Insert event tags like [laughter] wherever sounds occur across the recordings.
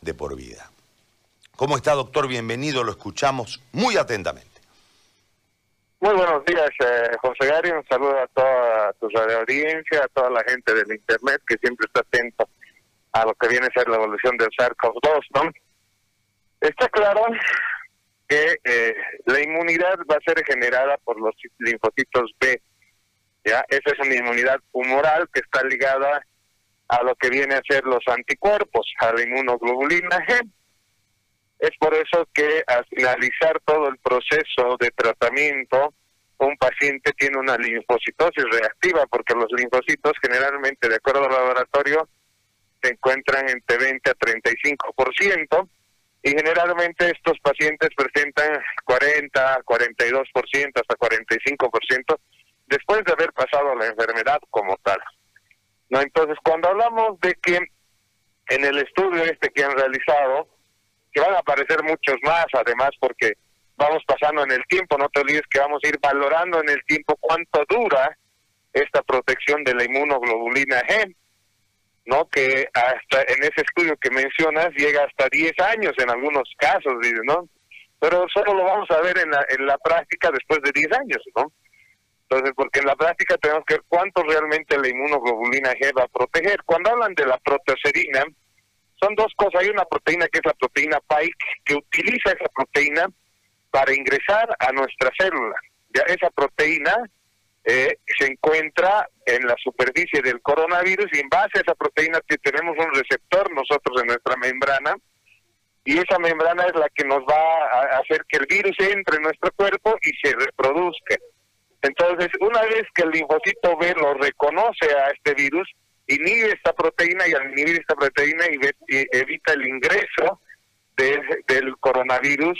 de por vida. ¿Cómo está, doctor? Bienvenido, lo escuchamos muy atentamente. Muy buenos días, eh, José Gary. Un saludo a toda tu audiencia, a toda la gente del Internet que siempre está atento a lo que viene a ser la evolución del SARS-CoV-2, ¿no? Está claro que eh, la inmunidad va a ser generada por los linfocitos B. ¿ya? Esa es una inmunidad humoral que está ligada a lo que viene a ser los anticuerpos, a la inmunoglobulina G. Es por eso que al finalizar todo el proceso de tratamiento, un paciente tiene una linfocitosis reactiva, porque los linfocitos generalmente, de acuerdo al laboratorio, se encuentran entre 20 a 35%, y generalmente estos pacientes presentan 40, 42%, hasta 45% después de haber pasado la enfermedad como tal. ¿No? Entonces, cuando hablamos de que en el estudio este que han realizado, que van a aparecer muchos más, además, porque vamos pasando en el tiempo, no te olvides que vamos a ir valorando en el tiempo cuánto dura esta protección de la inmunoglobulina G, ¿no? Que hasta en ese estudio que mencionas llega hasta 10 años en algunos casos, ¿no? Pero solo lo vamos a ver en la, en la práctica después de 10 años, ¿no? Entonces, porque en la práctica tenemos que ver cuánto realmente la inmunoglobulina G va a proteger. Cuando hablan de la proteoserina, son dos cosas. Hay una proteína que es la proteína Pike, que utiliza esa proteína para ingresar a nuestra célula. Ya esa proteína eh, se encuentra en la superficie del coronavirus y en base a esa proteína tenemos un receptor nosotros en nuestra membrana y esa membrana es la que nos va a hacer que el virus entre en nuestro cuerpo y se reproduzca. Entonces, una vez que el linfocito B lo reconoce a este virus, inhibe esta proteína y al inhibir esta proteína evita el ingreso del coronavirus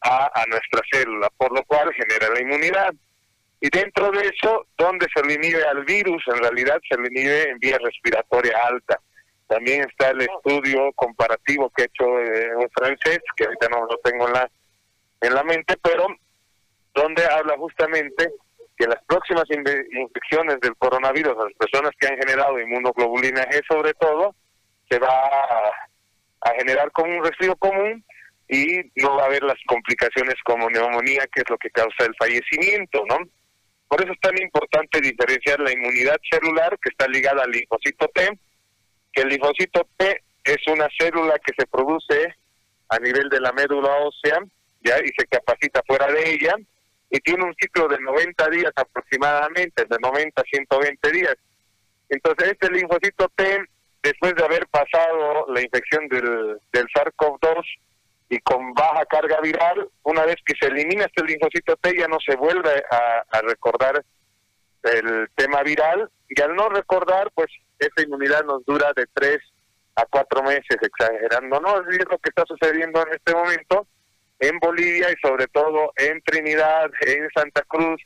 a, nuestra célula, por lo cual genera la inmunidad. Y dentro de eso, ¿dónde se le inhibe al virus? En realidad se le inhibe en vía respiratoria alta. También está el estudio comparativo que ha hecho eh, un francés, que ahorita no lo tengo en la, en la mente, pero donde habla justamente que las próximas infecciones del coronavirus, las personas que han generado inmunoglobulina G sobre todo, se va a, generar como un resfrío común y no va a haber las complicaciones como neumonía, que es lo que causa el fallecimiento, ¿no? Por eso es tan importante diferenciar la inmunidad celular que está ligada al linfocito T, que el linfocito T es una célula que se produce a nivel de la médula ósea, ya y se capacita fuera de ella, y tiene un ciclo de 90 días aproximadamente, de 90 a 120 días. Entonces, este linfocito T, después de haber pasado la infección del, del SARS-CoV-2 y con baja carga viral, una vez que se elimina este linfocito T, ya no se vuelve a, a recordar el tema viral, y al no recordar, pues esa inmunidad nos dura de 3 a 4 meses, exagerando, ¿no? Es lo que está sucediendo en este momento en Bolivia y sobre todo en Trinidad, en Santa Cruz,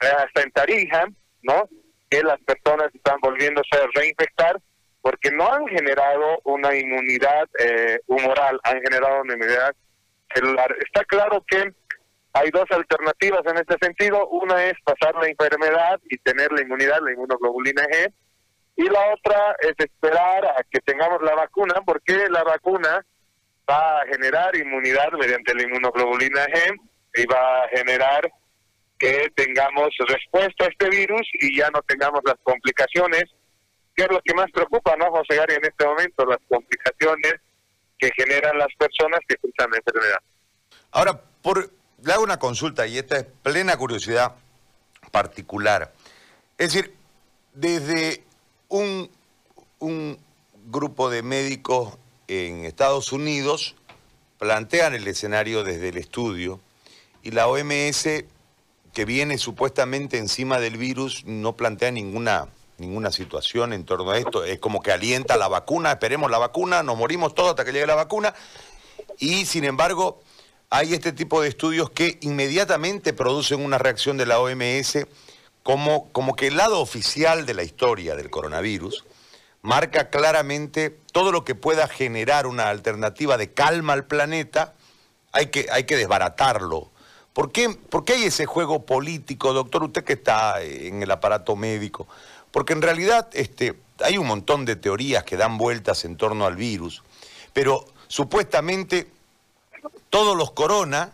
eh, hasta en Tarija, ¿no? Que las personas están volviéndose a reinfectar porque no han generado una inmunidad eh, humoral, han generado una inmunidad celular. Está claro que hay dos alternativas en este sentido. Una es pasar la enfermedad y tener la inmunidad, la inmunoglobulina G. Y la otra es esperar a que tengamos la vacuna, porque la vacuna va a generar inmunidad mediante la inmunoglobulina G y va a generar que tengamos respuesta a este virus y ya no tengamos las complicaciones, que es lo que más preocupa, ¿no, José Gary, en este momento, las complicaciones que generan las personas que cursan la enfermedad. Ahora, por, le hago una consulta y esta es plena curiosidad particular. Es decir, desde un, un grupo de médicos en Estados Unidos plantean el escenario desde el estudio y la OMS, que viene supuestamente encima del virus, no plantea ninguna, ninguna situación en torno a esto. Es como que alienta la vacuna, esperemos la vacuna, nos morimos todos hasta que llegue la vacuna. Y sin embargo, hay este tipo de estudios que inmediatamente producen una reacción de la OMS como, como que el lado oficial de la historia del coronavirus marca claramente todo lo que pueda generar una alternativa de calma al planeta, hay que, hay que desbaratarlo. ¿Por qué, ¿Por qué hay ese juego político, doctor, usted que está en el aparato médico? Porque en realidad este, hay un montón de teorías que dan vueltas en torno al virus, pero supuestamente todos los corona,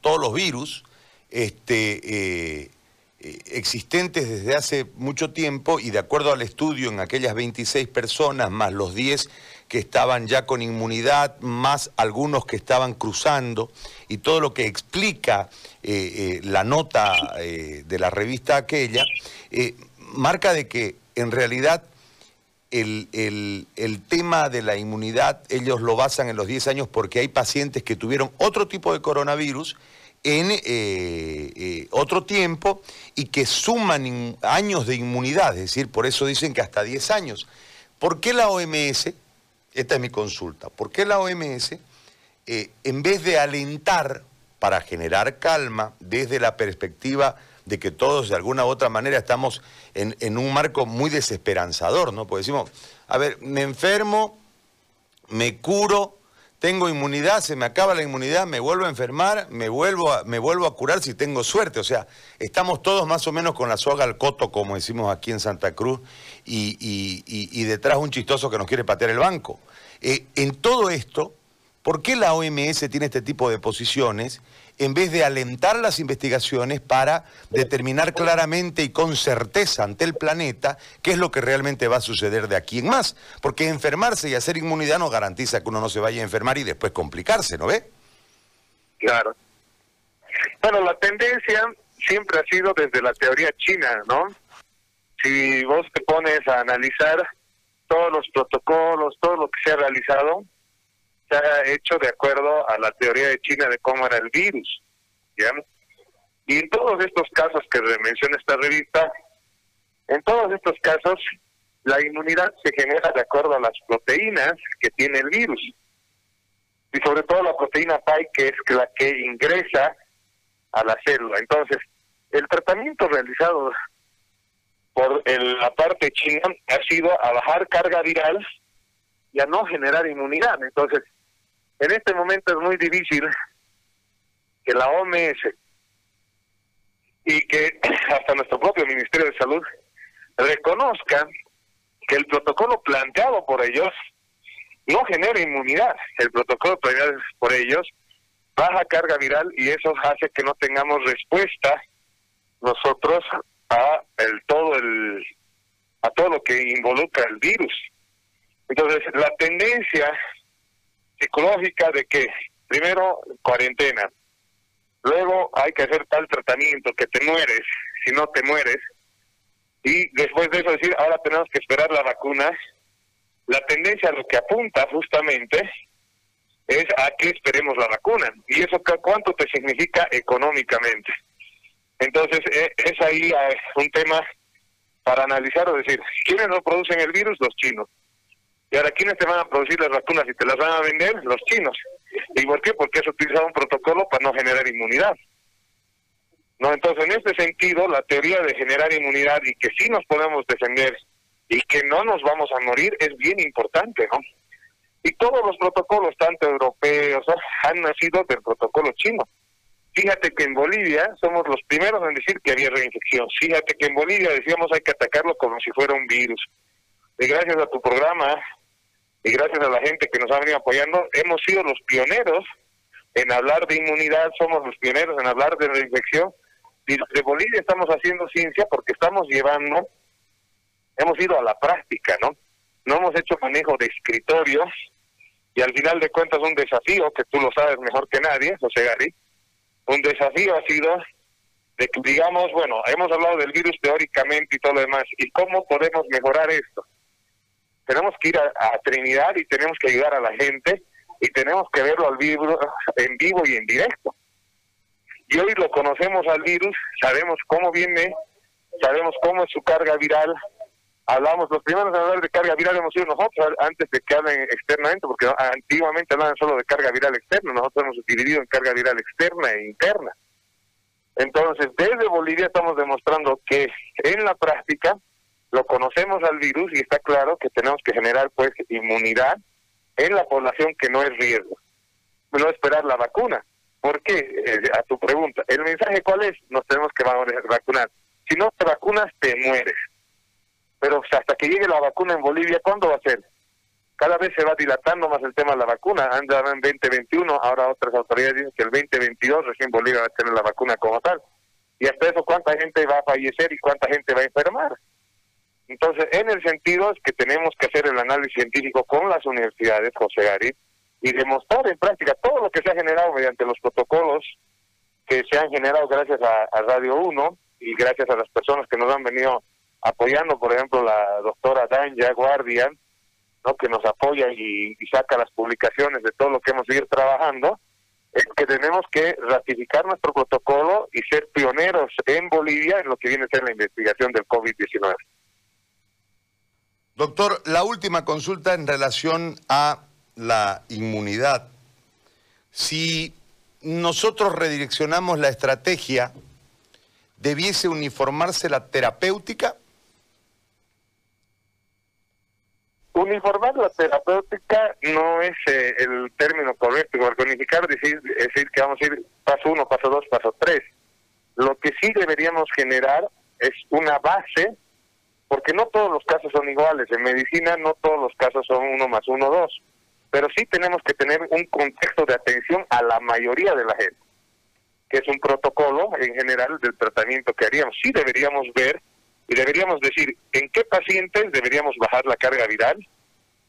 todos los virus, este, eh, eh, existentes desde hace mucho tiempo y de acuerdo al estudio en aquellas 26 personas, más los 10 que estaban ya con inmunidad, más algunos que estaban cruzando, y todo lo que explica eh, la nota de la revista aquella, marca de que en realidad el, el, tema de la inmunidad, ellos lo basan en los 10 años porque hay pacientes que tuvieron otro tipo de coronavirus en eh, eh, otro tiempo y que suman años de inmunidad, es decir, por eso dicen que hasta 10 años. ¿Por qué la OMS, esta es mi consulta, por qué la OMS, eh, en vez de alentar para generar calma desde la perspectiva de que todos de alguna u otra manera estamos en, en un marco muy desesperanzador, ¿no? Porque decimos, a ver, me enfermo, me curo, tengo inmunidad, se me acaba la inmunidad, me vuelvo a enfermar, me vuelvo a, me vuelvo a curar si tengo suerte. O sea, estamos todos más o menos con la soga al coto, como decimos aquí en Santa Cruz, y, detrás un chistoso que nos quiere patear el banco. Eh, en todo esto, ¿por qué la OMS tiene este tipo de posiciones en vez de alentar las investigaciones para determinar claramente y con certeza ante el planeta qué es lo que realmente va a suceder de aquí en más. Porque enfermarse y hacer inmunidad no garantiza que uno no se vaya a enfermar y después complicarse, ¿no ve? Claro. Bueno, la tendencia siempre ha sido desde la teoría china, ¿no? Si vos te pones a analizar todos los protocolos, todo lo que se ha realizado, se hecho de acuerdo a la teoría de China de cómo era el virus. ¿ya? Y en todos estos casos que menciona esta revista, en todos estos casos, la inmunidad se genera de acuerdo a las proteínas que tiene el virus. Y sobre todo la proteína PAI, que es la que ingresa a la célula. Entonces, el tratamiento realizado por la parte china ha sido a bajar carga viral y a no generar inmunidad. Entonces, en este momento es muy difícil que la OMS y que [clears throat] hasta nuestro propio Ministerio de Salud reconozca que el protocolo planteado por ellos no genera inmunidad. El protocolo planteado por ellos baja carga viral y eso hace que no tengamos respuesta nosotros a el todo el a todo lo que involucra el virus. Entonces, la tendencia psicológica de que primero cuarentena, luego hay que hacer tal tratamiento que te mueres, si no te mueres, y después de eso decir, ahora tenemos que esperar la vacuna, la tendencia lo que apunta justamente es a que esperemos la vacuna. ¿Y eso cuánto te significa económicamente? Entonces, e, es ahí eh, un tema para analizar o decir, ¿quiénes no producen el virus? Los chinos. Y ahora, ¿quiénes te van a producir las vacunas y te las van a vender? Los chinos. ¿Y por qué? Porque has utilizado un protocolo para no generar inmunidad. No, entonces en este sentido, la teoría de generar inmunidad y que sí nos podemos defender y que no nos vamos a morir es bien importante, ¿no? Y todos los protocolos, tanto europeos, han nacido del protocolo chino. Fíjate que en Bolivia somos los primeros en decir que había reinfección. Fíjate que en Bolivia decíamos hay que atacarlo como si fuera un virus. Y gracias a tu programa, y gracias a la gente que nos ha venido apoyando, hemos sido los pioneros en hablar de inmunidad, somos los pioneros en hablar de reinfección. Y de Bolivia estamos haciendo ciencia porque estamos llevando, hemos ido a la práctica, ¿no? No hemos hecho manejo de escritorios y al final de cuentas un desafío, que tú lo sabes mejor que nadie, José Gary, un desafío ha sido de que digamos, bueno, hemos hablado del virus teóricamente y todo lo demás, ¿y cómo podemos mejorar esto? Tenemos que ir a, Trinidad y tenemos que ayudar a la gente y tenemos que verlo al vivo, en vivo y en directo. Y hoy lo conocemos al virus, sabemos cómo viene, sabemos cómo es su carga viral. Hablamos, los primeros a hablar de carga viral hemos sido nosotros antes de que hablen externamente, porque antiguamente hablaban solo de carga viral externa, nosotros hemos dividido en carga viral externa e interna. Entonces, desde Bolivia estamos demostrando que en la práctica lo conocemos al virus y está claro que tenemos que generar pues inmunidad en la población que no es riesgo. No esperar la vacuna. ¿Por qué? Eh, a tu pregunta. ¿El mensaje cuál es? Nos tenemos que vacunar. Si no te vacunas, te mueres. Pero hasta que llegue la vacuna en Bolivia, ¿cuándo va a ser? cada vez se va dilatando más el tema de la vacuna. Andan en 2021, ahora otras autoridades dicen que el 2022 recién Bolivia va a tener la vacuna como tal. Y hasta eso, ¿cuánta gente va a fallecer y cuánta gente va a enfermar? Entonces, en el sentido es que tenemos que hacer el análisis científico con las universidades, José Gary, y demostrar en práctica todo lo que se ha generado mediante los protocolos que se han generado gracias a, Radio 1 y gracias a las personas que nos han venido apoyando, por ejemplo, la doctora Danja Guardia, ¿no? que nos apoya y, saca las publicaciones de todo lo que hemos ido trabajando, es que tenemos que ratificar nuestro protocolo y ser pioneros en Bolivia en lo que viene a ser la investigación del COVID-19. Doctor, la última consulta en relación a la inmunidad. Si nosotros redireccionamos la estrategia, ¿debiese uniformarse la terapéutica? Uniformar la terapéutica no es eh, el término correcto, porque unificar decir, decir que vamos a ir paso uno, paso dos, paso tres. Lo que sí deberíamos generar es una base, porque no todos los casos son iguales. En medicina no todos los casos son uno más uno, dos. Pero sí tenemos que tener un contexto de atención a la mayoría de la gente, que es un protocolo en general del tratamiento que haríamos. Sí deberíamos ver y deberíamos decir en qué pacientes deberíamos bajar la carga viral,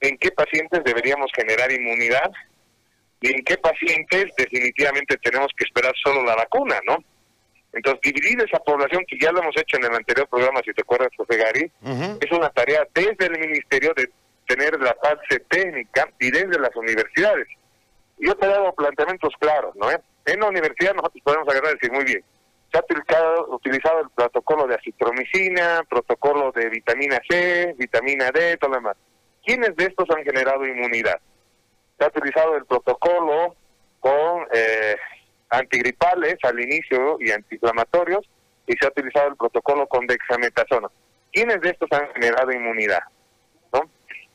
en qué pacientes deberíamos generar inmunidad y en qué pacientes definitivamente tenemos que esperar solo la vacuna, ¿no? Entonces, dividir esa población, que ya lo hemos hecho en el anterior programa, si te acuerdas, José Gary, es una tarea desde el Ministerio de tener la fase técnica y desde las universidades. Yo te he dado planteamientos claros, ¿no? En la universidad nosotros podemos agarrar y decir, muy bien, se ha utilizado, utilizado el protocolo de acitromicina, protocolo de vitamina C, vitamina D, todo lo demás. ¿Quiénes de estos han generado inmunidad? Se ha utilizado el protocolo con eh, antigripales al inicio y antiinflamatorios y se ha utilizado el protocolo con dexametasona. ¿Quiénes de estos han generado inmunidad? ¿No?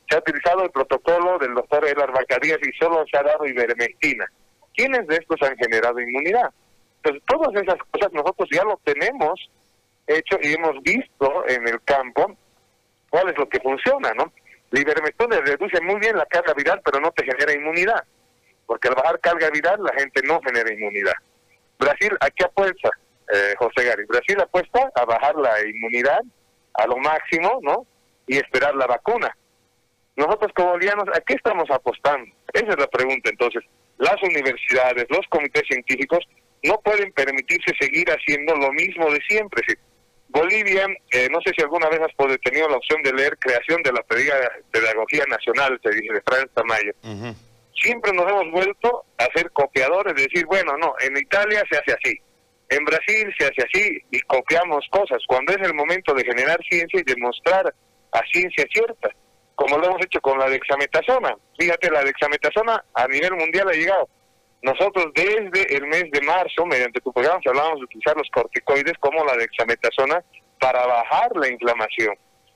Se ha utilizado el protocolo del doctor Elar Bacadías y solo se ha dado ivermectina. ¿Quiénes de estos han generado inmunidad? Entonces, todas esas cosas nosotros ya lo tenemos hecho y hemos visto en el campo cuál es lo que funciona, ¿no? La ivermectina reduce muy bien la carga viral, pero no te genera inmunidad, porque al bajar carga viral la gente no genera inmunidad. Brasil, ¿a qué apuesta, eh, José Gary? Brasil apuesta a bajar la inmunidad a lo máximo, ¿no? Y esperar la vacuna. Nosotros como bolivianos, ¿a qué estamos apostando? Esa es la pregunta. Entonces, las universidades, los comités científicos no pueden permitirse seguir haciendo lo mismo de siempre. Bolivia, eh, no sé si alguna vez has tenido la opción de leer Creación de la Pedagogía Nacional, se dice, de Franz Tamayo. Siempre nos hemos vuelto a ser copiadores, de decir, bueno, no, en Italia se hace así, en Brasil se hace así, y copiamos cosas, cuando es el momento de generar ciencia y demostrar a ciencia cierta, como lo hemos hecho con la dexametasona. Fíjate, la dexametasona a nivel mundial ha llegado nosotros desde el mes de marzo, mediante tu programa, hablábamos de utilizar los corticoides como la dexametasona para bajar la inflamación.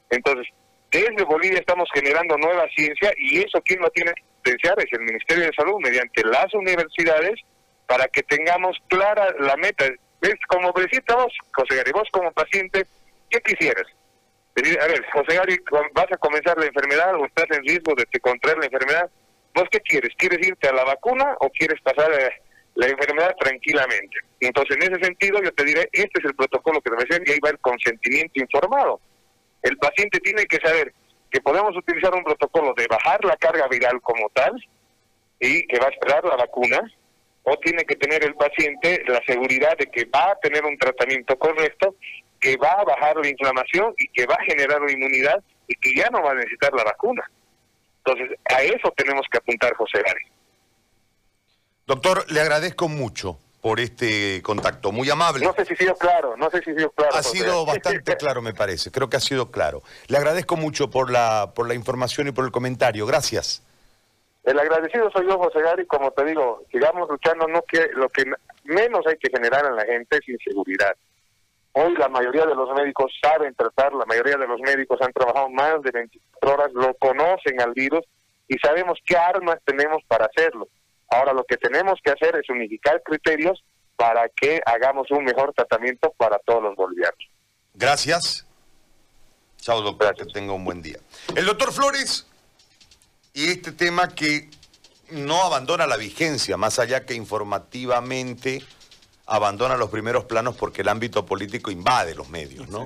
Entonces, desde Bolivia estamos generando nueva ciencia y eso quien lo tiene que potenciar es el Ministerio de Salud mediante las universidades para que tengamos clara la meta. Es como decís vos, José Gary, vos como paciente, ¿qué quisieras? A ver, José Gary, ¿vas a comenzar la enfermedad o estás en riesgo de contraer la enfermedad? ¿Vos qué quieres? ¿Quieres irte a la vacuna o quieres pasar eh, la enfermedad tranquilamente? Entonces, en ese sentido, yo te diré, este es el protocolo que debe ser y ahí va el consentimiento informado. El paciente tiene que saber que podemos utilizar un protocolo de bajar la carga viral como tal y que va a esperar la vacuna, o tiene que tener el paciente la seguridad de que va a tener un tratamiento correcto, que va a bajar la inflamación y que va a generar una inmunidad y que ya no va a necesitar la vacuna. Entonces, a eso tenemos que apuntar, José Gary. Doctor, le agradezco mucho por este contacto, muy amable. No sé si ha sido claro, no sé si ha sido claro. Ha sido bastante [laughs] claro, me parece, creo que ha sido claro. Le agradezco mucho por la, por la información y por el comentario, gracias. El agradecido soy yo, José Gary, como te digo, sigamos luchando, no que lo que menos hay que generar en la gente es inseguridad. Hoy la mayoría de los médicos saben tratar, la mayoría de los médicos han trabajado más de 24 horas, lo conocen al virus y sabemos qué armas tenemos para hacerlo. Ahora lo que tenemos que hacer es unificar criterios para que hagamos un mejor tratamiento para todos los bolivianos. Gracias. Chao, doctor, que tenga un buen día. El doctor Flores y este tema que no abandona la vigencia, más allá que informativamente abandona los primeros planos porque el ámbito político invade los medios, ¿no?